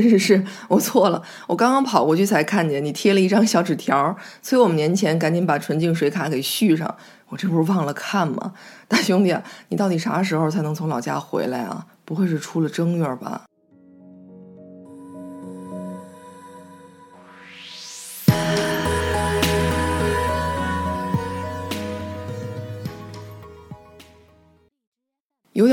是是是，我错了，我刚刚跑过去才看见你贴了一张小纸条，催我们年前赶紧把纯净水卡给续上。我这不是忘了看吗？大兄弟，你到底啥时候才能从老家回来啊？不会是出了正月吧？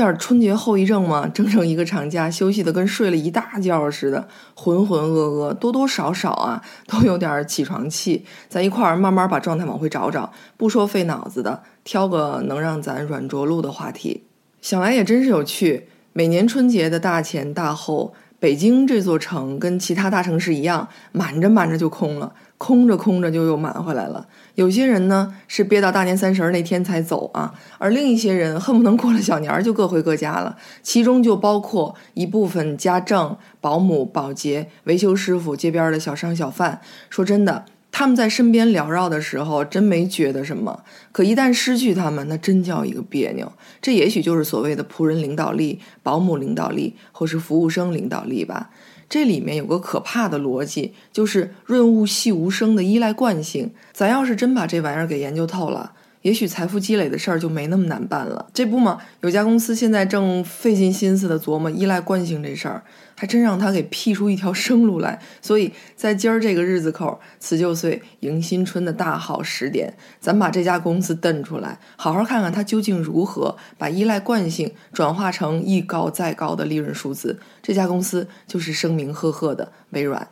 点春节后遗症吗？整整一个长假，休息的跟睡了一大觉似的，浑浑噩噩，多多少少啊，都有点起床气。咱一块儿慢慢把状态往回找找，不说费脑子的，挑个能让咱软着陆的话题。想来也真是有趣。每年春节的大前大后，北京这座城跟其他大城市一样，满着满着就空了。空着空着就又满回来了。有些人呢是憋到大年三十那天才走啊，而另一些人恨不能过了小年儿就各回各家了。其中就包括一部分家政、保姆、保洁、维修师傅、街边的小商小贩。说真的，他们在身边缭绕的时候，真没觉得什么。可一旦失去他们，那真叫一个别扭。这也许就是所谓的仆人领导力、保姆领导力，或是服务生领导力吧。这里面有个可怕的逻辑，就是润物细无声的依赖惯性。咱要是真把这玩意儿给研究透了。也许财富积累的事儿就没那么难办了。这不嘛，有家公司现在正费尽心思的琢磨依赖惯性这事儿，还真让他给辟出一条生路来。所以在今儿这个日子口，辞旧岁迎新春的大好时点，咱把这家公司蹬出来，好好看看它究竟如何把依赖惯性转化成一高再高的利润数字。这家公司就是声名赫赫的微软。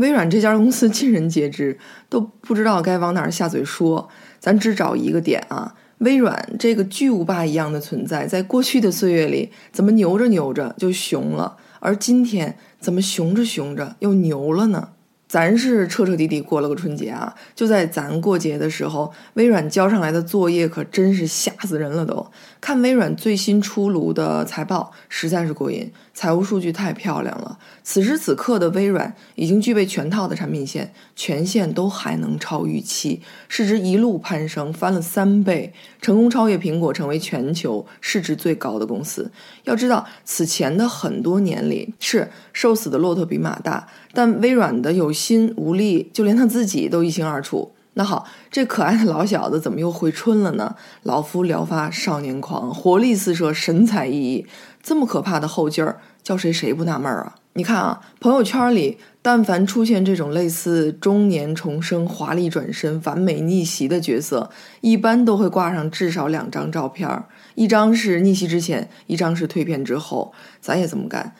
微软这家公司尽人皆知，都不知道该往哪儿下嘴说。咱只找一个点啊，微软这个巨无霸一样的存在，在过去的岁月里，怎么牛着牛着就熊了，而今天怎么熊着熊着又牛了呢？咱是彻彻底底过了个春节啊！就在咱过节的时候，微软交上来的作业可真是吓死人了。都看微软最新出炉的财报，实在是过瘾，财务数据太漂亮了。此时此刻的微软已经具备全套的产品线，全线都还能超预期，市值一路攀升，翻了三倍，成功超越苹果，成为全球市值最高的公司。要知道，此前的很多年里，是瘦死的骆驼比马大。但微软的有心无力，就连他自己都一清二楚。那好，这可爱的老小子怎么又回春了呢？老夫聊发少年狂，活力四射，神采奕奕，这么可怕的后劲儿，叫谁谁不纳闷儿啊？你看啊，朋友圈里但凡出现这种类似中年重生、华丽转身、完美逆袭的角色，一般都会挂上至少两张照片儿，一张是逆袭之前，一张是蜕变之后。咱也这么干。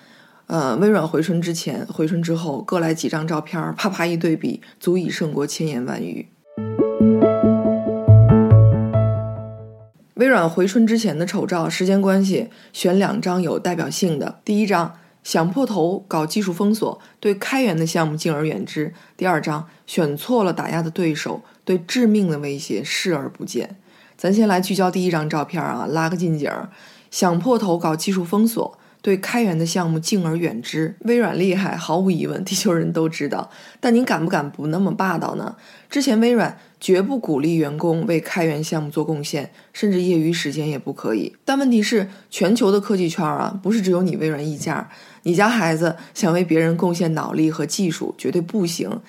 呃，微软回春之前、回春之后，各来几张照片儿，啪啪一对比，足以胜过千言万语。微软回春之前的丑照，时间关系，选两张有代表性的。第一张，想破头搞技术封锁，对开源的项目敬而远之；第二张，选错了打压的对手，对致命的威胁视而不见。咱先来聚焦第一张照片啊，拉个近景，想破头搞技术封锁。对开源的项目敬而远之，微软厉害，毫无疑问，地球人都知道。但您敢不敢不那么霸道呢？之前微软绝不鼓励员工为开源项目做贡献，甚至业余时间也不可以。但问题是，全球的科技圈啊，不是只有你微软一家。你家孩子想为别人贡献脑力和技术，绝对不行，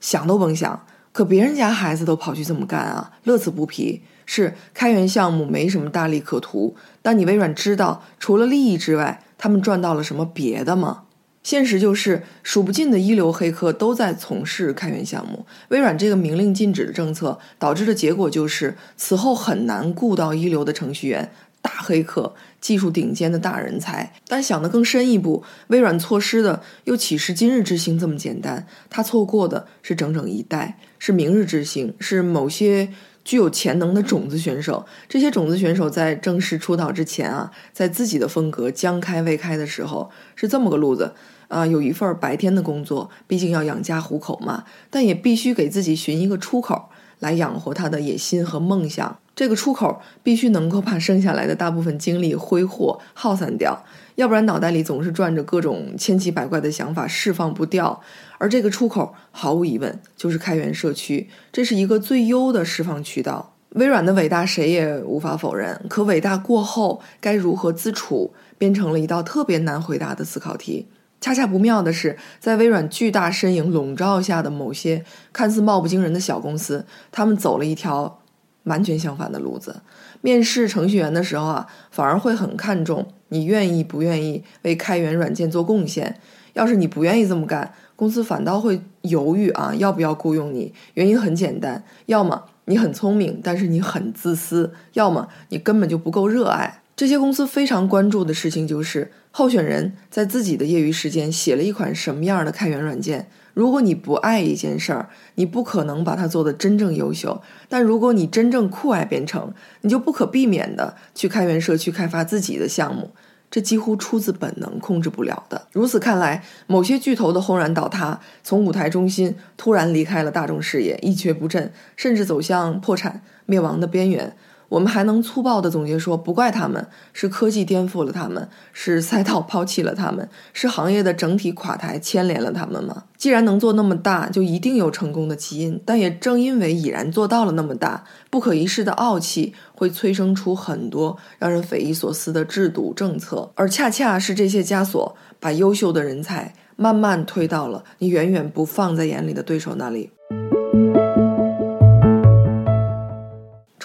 想都甭想。可别人家孩子都跑去这么干啊，乐此不疲。是开源项目没什么大利可图，但你微软知道，除了利益之外，他们赚到了什么别的吗？现实就是，数不尽的一流黑客都在从事开源项目。微软这个明令禁止的政策导致的结果就是，此后很难雇到一流的程序员、大黑客、技术顶尖的大人才。但想得更深一步，微软错失的又岂是今日之星这么简单？他错过的是整整一代，是明日之星，是某些。具有潜能的种子选手，这些种子选手在正式出道之前啊，在自己的风格将开未开的时候，是这么个路子啊，有一份白天的工作，毕竟要养家糊口嘛，但也必须给自己寻一个出口来养活他的野心和梦想。这个出口必须能够把剩下来的大部分精力挥霍耗散掉。要不然脑袋里总是转着各种千奇百怪的想法，释放不掉。而这个出口，毫无疑问就是开源社区，这是一个最优的释放渠道。微软的伟大谁也无法否认，可伟大过后该如何自处，变成了一道特别难回答的思考题。恰恰不妙的是，在微软巨大身影笼罩下的某些看似貌不惊人的小公司，他们走了一条完全相反的路子。面试程序员的时候啊，反而会很看重你愿意不愿意为开源软件做贡献。要是你不愿意这么干，公司反倒会犹豫啊，要不要雇佣你？原因很简单，要么你很聪明，但是你很自私；要么你根本就不够热爱。这些公司非常关注的事情就是，候选人在自己的业余时间写了一款什么样的开源软件。如果你不爱一件事儿，你不可能把它做得真正优秀；但如果你真正酷爱编程，你就不可避免的去开源社区开发自己的项目。这几乎出自本能，控制不了的。如此看来，某些巨头的轰然倒塌，从舞台中心突然离开了大众视野，一蹶不振，甚至走向破产灭亡的边缘。我们还能粗暴地总结说，不怪他们，是科技颠覆了他们，是赛道抛弃了他们，是行业的整体垮台牵连了他们吗？既然能做那么大，就一定有成功的基因。但也正因为已然做到了那么大，不可一世的傲气会催生出很多让人匪夷所思的制度政策，而恰恰是这些枷锁，把优秀的人才慢慢推到了你远远不放在眼里的对手那里。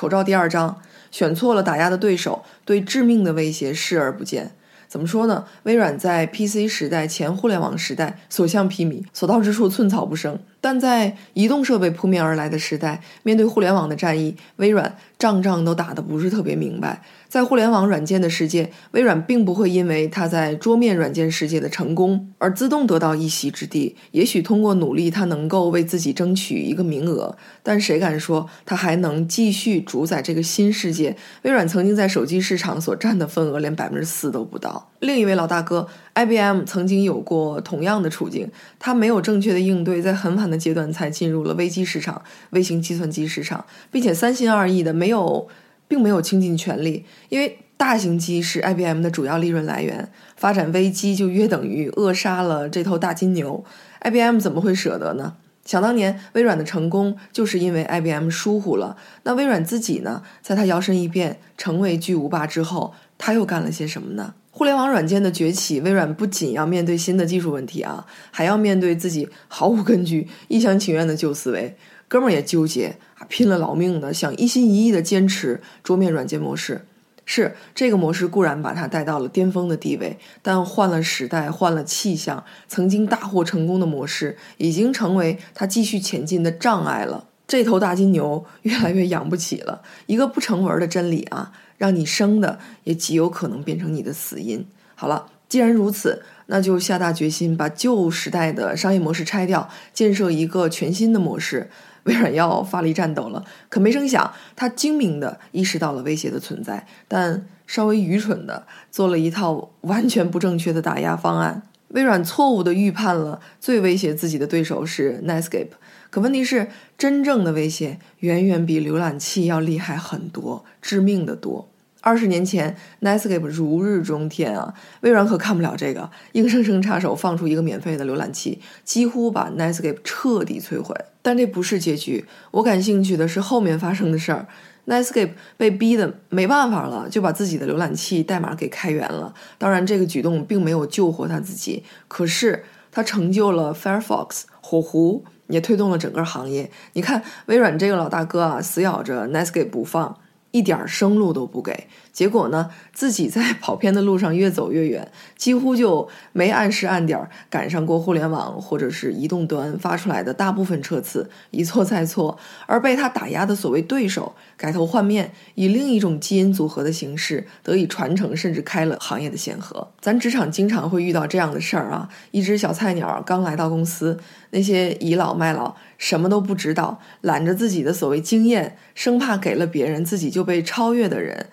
口罩第二章，选错了打压的对手，对致命的威胁视而不见。怎么说呢？微软在 PC 时代、前互联网时代所向披靡，所到之处寸草不生。但在移动设备扑面而来的时代，面对互联网的战役，微软仗仗都打得不是特别明白。在互联网软件的世界，微软并不会因为它在桌面软件世界的成功而自动得到一席之地。也许通过努力，它能够为自己争取一个名额，但谁敢说它还能继续主宰这个新世界？微软曾经在手机市场所占的份额连百分之四都不到。另一位老大哥 IBM 曾经有过同样的处境，他没有正确的应对，在很晚阶段才进入了微机市场、微型计算机市场，并且三心二意的没有。并没有倾尽全力，因为大型机是 IBM 的主要利润来源，发展微机就约等于扼杀了这头大金牛。IBM 怎么会舍得呢？想当年，微软的成功就是因为 IBM 疏忽了。那微软自己呢？在它摇身一变成为巨无霸之后，它又干了些什么呢？互联网软件的崛起，微软不仅要面对新的技术问题啊，还要面对自己毫无根据、一厢情愿的旧思维。哥们儿也纠结啊，拼了老命的想一心一意的坚持桌面软件模式。是这个模式固然把它带到了巅峰的地位，但换了时代，换了气象，曾经大获成功的模式已经成为它继续前进的障碍了。这头大金牛越来越养不起了。一个不成文的真理啊，让你生的也极有可能变成你的死因。好了，既然如此。那就下大决心把旧时代的商业模式拆掉，建设一个全新的模式。微软要发力战斗了，可没成想，他精明的意识到了威胁的存在，但稍微愚蠢的做了一套完全不正确的打压方案。微软错误的预判了最威胁自己的对手是 Netscape，可问题是，真正的威胁远远比浏览器要厉害很多，致命的多。二十年前，Netscape 如日中天啊，微软可看不了这个，硬生生插手放出一个免费的浏览器，几乎把 Netscape 彻底摧毁。但这不是结局，我感兴趣的是后面发生的事儿。Netscape 被逼的没办法了，就把自己的浏览器代码给开源了。当然，这个举动并没有救活他自己，可是他成就了 Firefox 火狐，也推动了整个行业。你看，微软这个老大哥啊，死咬着 Netscape 不放。一点生路都不给，结果呢，自己在跑偏的路上越走越远，几乎就没按时按点赶上过互联网或者是移动端发出来的大部分车次，一错再错，而被他打压的所谓对手改头换面，以另一种基因组合的形式得以传承，甚至开了行业的先河。咱职场经常会遇到这样的事儿啊，一只小菜鸟刚来到公司，那些倚老卖老。什么都不知道，揽着自己的所谓经验，生怕给了别人自己就被超越的人，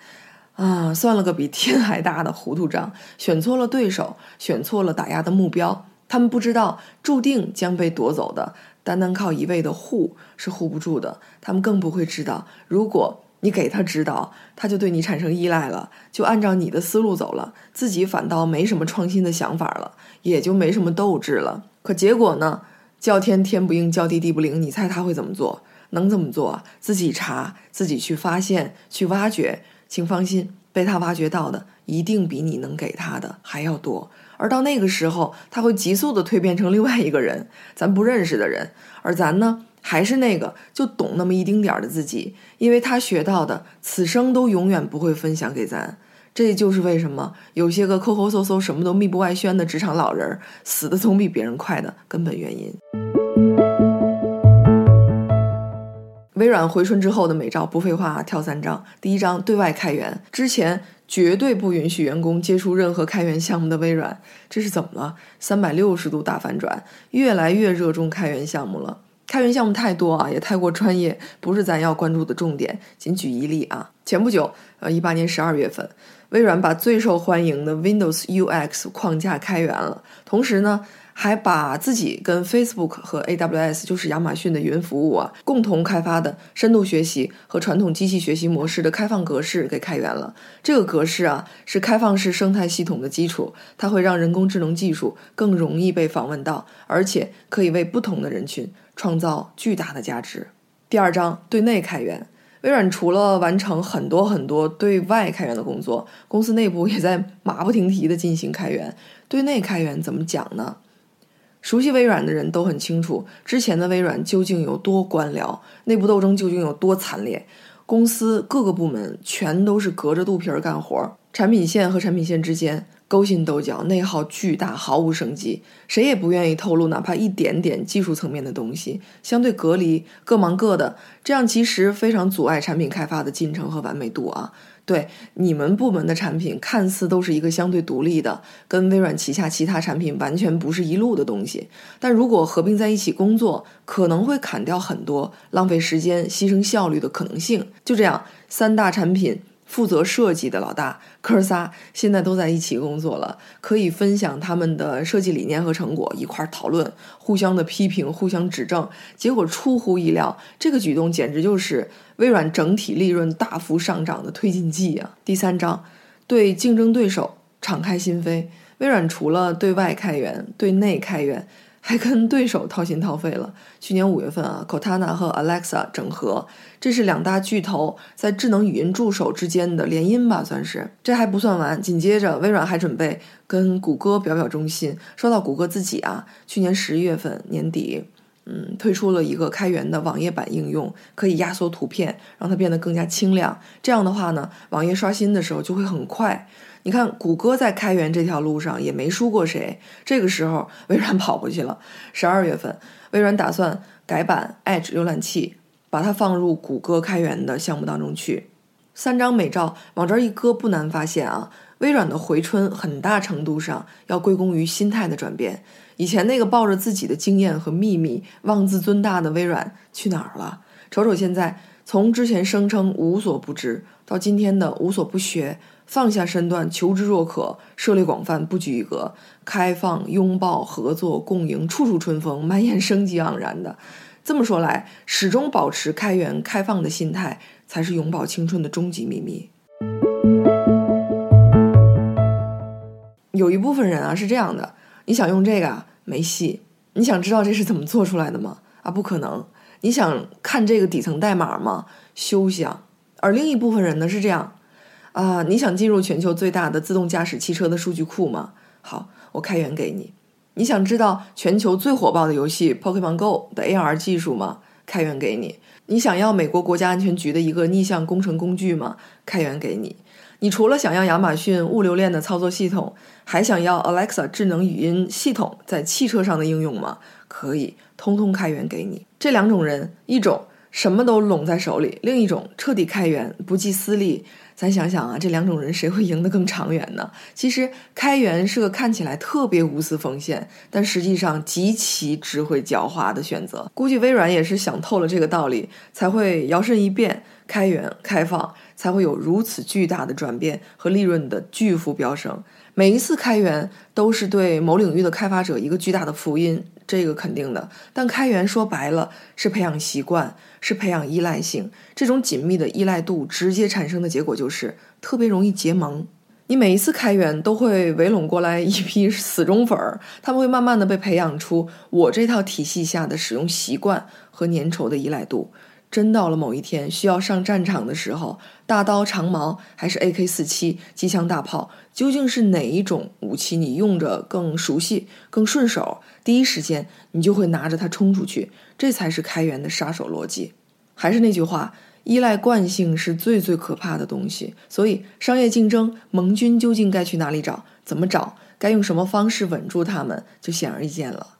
啊，算了个比天还大的糊涂账，选错了对手，选错了打压的目标。他们不知道注定将被夺走的，单单靠一味的护是护不住的。他们更不会知道，如果你给他指导，他就对你产生依赖了，就按照你的思路走了，自己反倒没什么创新的想法了，也就没什么斗志了。可结果呢？叫天天不应，叫地地不灵。你猜他会怎么做？能怎么做？自己查，自己去发现、去挖掘。请放心，被他挖掘到的一定比你能给他的还要多。而到那个时候，他会急速的蜕变成另外一个人，咱不认识的人。而咱呢，还是那个就懂那么一丁点儿的自己，因为他学到的，此生都永远不会分享给咱。这就是为什么有些个抠抠搜搜、什么都密不外宣的职场老人死的总比别人快的根本原因。微软回春之后的美照，不废话，跳三张。第一张对外开源，之前绝对不允许员工接触任何开源项目的微软，这是怎么了？三百六十度大反转，越来越热衷开源项目了。开源项目太多啊，也太过专业，不是咱要关注的重点。仅举一例啊，前不久，呃，一八年十二月份。微软把最受欢迎的 Windows UX 框架开源了，同时呢，还把自己跟 Facebook 和 AWS，就是亚马逊的云服务啊，共同开发的深度学习和传统机器学习模式的开放格式给开源了。这个格式啊，是开放式生态系统的基础，它会让人工智能技术更容易被访问到，而且可以为不同的人群创造巨大的价值。第二章对内开源。微软除了完成很多很多对外开源的工作，公司内部也在马不停蹄地进行开源。对内开源怎么讲呢？熟悉微软的人都很清楚，之前的微软究竟有多官僚，内部斗争究竟有多惨烈，公司各个部门全都是隔着肚皮儿干活，产品线和产品线之间。勾心斗角，内耗巨大，毫无生机，谁也不愿意透露哪怕一点点技术层面的东西，相对隔离，各忙各的，这样其实非常阻碍产品开发的进程和完美度啊！对你们部门的产品，看似都是一个相对独立的，跟微软旗下其他产品完全不是一路的东西，但如果合并在一起工作，可能会砍掉很多浪费时间、牺牲效率的可能性。就这样，三大产品。负责设计的老大哥仨现在都在一起工作了，可以分享他们的设计理念和成果，一块儿讨论，互相的批评，互相指正。结果出乎意料，这个举动简直就是微软整体利润大幅上涨的推进剂啊！第三章，对竞争对手敞开心扉。微软除了对外开源，对内开源。还跟对手掏心掏肺了。去年五月份啊，Cortana 和 Alexa 整合，这是两大巨头在智能语音助手之间的联姻吧，算是。这还不算完，紧接着微软还准备跟谷歌表表忠心。说到谷歌自己啊，去年十一月份年底，嗯，推出了一个开源的网页版应用，可以压缩图片，让它变得更加清亮。这样的话呢，网页刷新的时候就会很快。你看，谷歌在开源这条路上也没输过谁。这个时候，微软跑过去了。十二月份，微软打算改版 Edge 浏览器，把它放入谷歌开源的项目当中去。三张美照往这儿一搁，不难发现啊，微软的回春很大程度上要归功于心态的转变。以前那个抱着自己的经验和秘密妄自尊大的微软去哪儿了？瞅瞅现在，从之前声称无所不知，到今天的无所不学。放下身段，求知若渴，涉猎广泛，不拘一格，开放、拥抱、合作、共赢，处处春风，满眼生机盎然的。这么说来，始终保持开源、开放的心态，才是永葆青春的终极秘密。有一部分人啊是这样的，你想用这个啊没戏，你想知道这是怎么做出来的吗？啊，不可能。你想看这个底层代码吗？休想。而另一部分人呢是这样。啊，你想进入全球最大的自动驾驶汽车的数据库吗？好，我开源给你。你想知道全球最火爆的游戏 Pokemon Go 的 AR 技术吗？开源给你。你想要美国国家安全局的一个逆向工程工具吗？开源给你。你除了想要亚马逊物流链的操作系统，还想要 Alexa 智能语音系统在汽车上的应用吗？可以，通通开源给你。这两种人，一种什么都拢在手里，另一种彻底开源，不计私利。咱想想啊，这两种人谁会赢得更长远呢？其实开源是个看起来特别无私奉献，但实际上极其智慧狡猾的选择。估计微软也是想透了这个道理，才会摇身一变，开源开放，才会有如此巨大的转变和利润的巨幅飙升。每一次开源都是对某领域的开发者一个巨大的福音。这个肯定的，但开源说白了是培养习惯，是培养依赖性。这种紧密的依赖度直接产生的结果就是特别容易结盟。你每一次开源都会围拢过来一批死忠粉儿，他们会慢慢的被培养出我这套体系下的使用习惯和粘稠的依赖度。真到了某一天需要上战场的时候，大刀长矛还是 AK 四七机枪大炮，究竟是哪一种武器你用着更熟悉、更顺手？第一时间你就会拿着它冲出去，这才是开源的杀手逻辑。还是那句话，依赖惯性是最最可怕的东西。所以，商业竞争盟军究竟该去哪里找？怎么找？该用什么方式稳住他们？就显而易见了。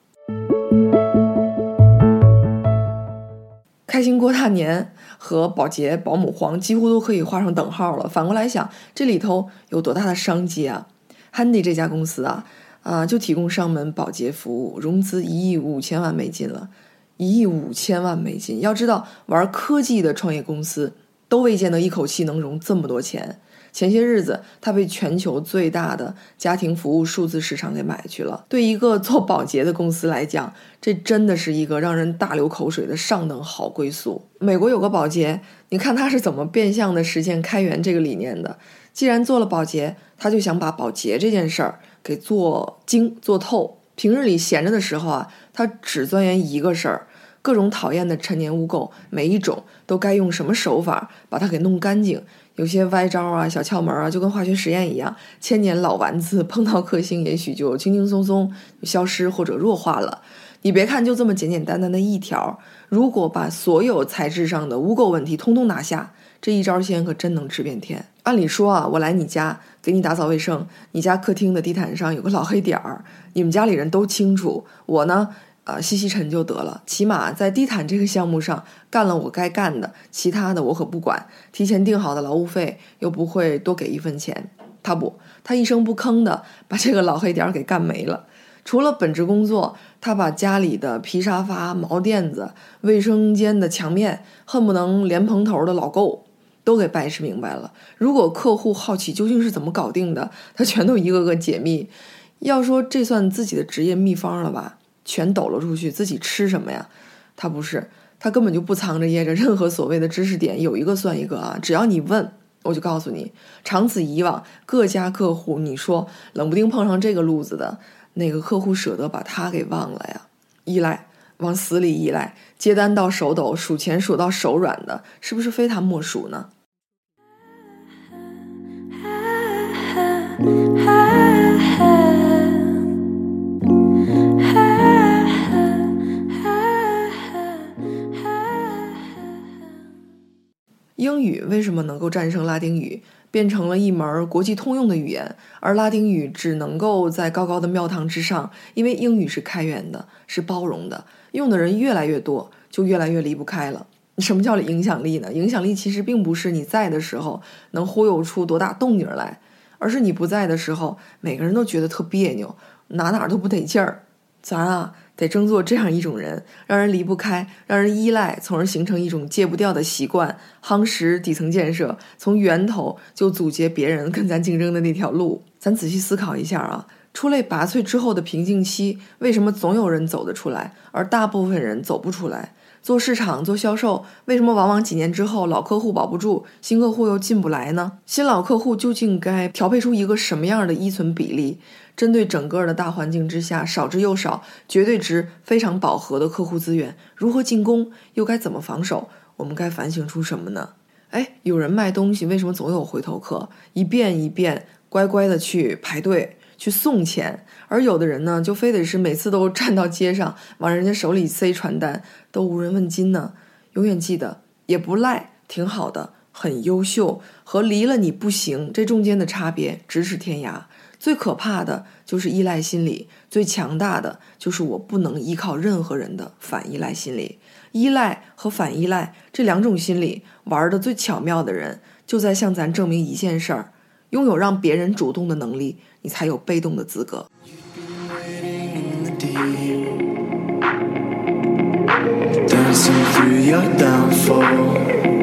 开心过大年和保洁保姆黄几乎都可以画上等号了。反过来想，这里头有多大的商机啊？Handy 这家公司啊，啊，就提供上门保洁服务，融资一亿五千万美金了，一亿五千万美金。要知道，玩科技的创业公司都未见得一口气能融这么多钱。前些日子，他被全球最大的家庭服务数字市场给买去了。对一个做保洁的公司来讲，这真的是一个让人大流口水的上等好归宿。美国有个保洁，你看他是怎么变相的实现开源这个理念的？既然做了保洁，他就想把保洁这件事儿给做精做透。平日里闲着的时候啊，他只钻研一个事儿：各种讨厌的陈年污垢，每一种都该用什么手法把它给弄干净。有些歪招啊、小窍门啊，就跟化学实验一样，千年老丸子碰到克星，也许就轻轻松松消失或者弱化了。你别看就这么简简单单的一条，如果把所有材质上的污垢问题通通拿下，这一招鲜可真能吃遍天。按理说啊，我来你家给你打扫卫生，你家客厅的地毯上有个老黑点儿，你们家里人都清楚，我呢？啊，吸吸尘就得了，起码在地毯这个项目上干了我该干的，其他的我可不管。提前定好的劳务费又不会多给一分钱，他不，他一声不吭的把这个老黑点儿给干没了。除了本职工作，他把家里的皮沙发、毛垫子、卫生间的墙面，恨不能连蓬头的老垢都给掰扯明白了。如果客户好奇究竟是怎么搞定的，他全都一个个解密。要说这算自己的职业秘方了吧？全抖了出去，自己吃什么呀？他不是，他根本就不藏着掖着，任何所谓的知识点有一个算一个啊！只要你问，我就告诉你。长此以往，各家客户，你说冷不丁碰上这个路子的，哪个客户舍得把他给忘了呀？依赖，往死里依赖，接单到手抖，数钱数到手软的，是不是非他莫属呢？英语为什么能够战胜拉丁语，变成了一门国际通用的语言，而拉丁语只能够在高高的庙堂之上？因为英语是开源的，是包容的，用的人越来越多，就越来越离不开了。什么叫影响力呢？影响力其实并不是你在的时候能忽悠出多大动静来，而是你不在的时候，每个人都觉得特别扭，哪哪都不得劲儿。咱啊。得争做这样一种人，让人离不开，让人依赖，从而形成一种戒不掉的习惯，夯实底层建设，从源头就阻截别人跟咱竞争的那条路。咱仔细思考一下啊，出类拔萃之后的瓶颈期，为什么总有人走得出来，而大部分人走不出来？做市场、做销售，为什么往往几年之后老客户保不住，新客户又进不来呢？新老客户究竟该调配出一个什么样的依存比例？针对整个的大环境之下，少之又少、绝对值非常饱和的客户资源，如何进攻，又该怎么防守？我们该反省出什么呢？哎，有人卖东西，为什么总有回头客？一遍一遍乖乖的去排队。去送钱，而有的人呢，就非得是每次都站到街上往人家手里塞传单，都无人问津呢。永远记得，也不赖，挺好的，很优秀，和离了你不行这中间的差别咫尺天涯。最可怕的就是依赖心理，最强大的就是我不能依靠任何人的反依赖心理。依赖和反依赖这两种心理玩的最巧妙的人，就在向咱证明一件事儿。拥有让别人主动的能力，你才有被动的资格。Dancing through your downfall